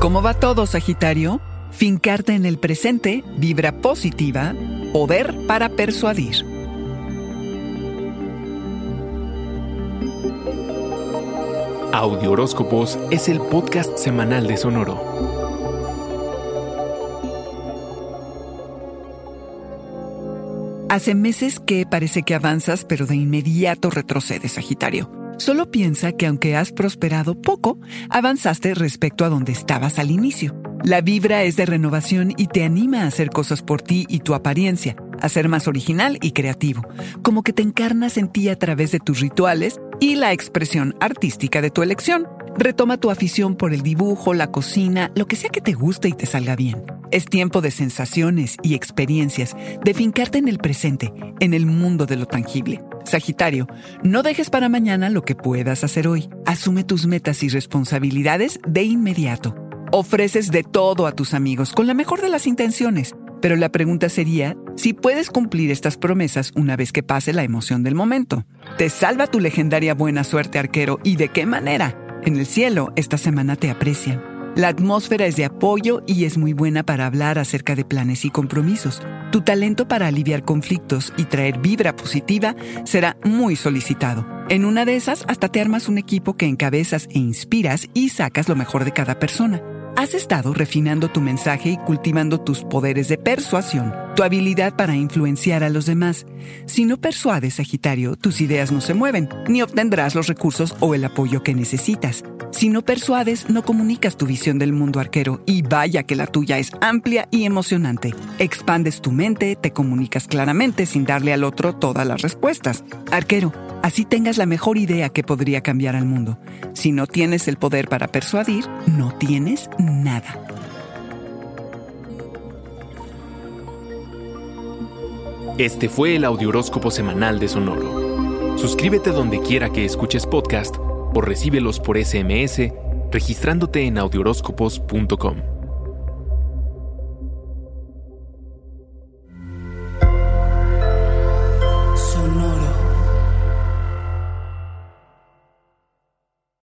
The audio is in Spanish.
¿Cómo va todo, Sagitario? Fincarte en el presente, vibra positiva, poder para persuadir. Audio Horóscopos es el podcast semanal de Sonoro. Hace meses que parece que avanzas, pero de inmediato retrocedes, Sagitario. Solo piensa que aunque has prosperado poco, avanzaste respecto a donde estabas al inicio. La vibra es de renovación y te anima a hacer cosas por ti y tu apariencia, a ser más original y creativo, como que te encarnas en ti a través de tus rituales y la expresión artística de tu elección. Retoma tu afición por el dibujo, la cocina, lo que sea que te guste y te salga bien. Es tiempo de sensaciones y experiencias, de fincarte en el presente, en el mundo de lo tangible. Sagitario, no dejes para mañana lo que puedas hacer hoy. Asume tus metas y responsabilidades de inmediato. Ofreces de todo a tus amigos con la mejor de las intenciones, pero la pregunta sería si puedes cumplir estas promesas una vez que pase la emoción del momento. Te salva tu legendaria buena suerte, arquero, y de qué manera. En el cielo, esta semana te aprecian. La atmósfera es de apoyo y es muy buena para hablar acerca de planes y compromisos. Tu talento para aliviar conflictos y traer vibra positiva será muy solicitado. En una de esas, hasta te armas un equipo que encabezas e inspiras y sacas lo mejor de cada persona. Has estado refinando tu mensaje y cultivando tus poderes de persuasión, tu habilidad para influenciar a los demás. Si no persuades, Sagitario, tus ideas no se mueven, ni obtendrás los recursos o el apoyo que necesitas. Si no persuades, no comunicas tu visión del mundo arquero y vaya que la tuya es amplia y emocionante. Expandes tu mente, te comunicas claramente sin darle al otro todas las respuestas. Arquero, así tengas la mejor idea que podría cambiar al mundo. Si no tienes el poder para persuadir, no tienes nada. Este fue el Audioróscopo semanal de Sonoro. Suscríbete donde quiera que escuches podcast o recíbelos por SMS registrándote en audioróscopos.com.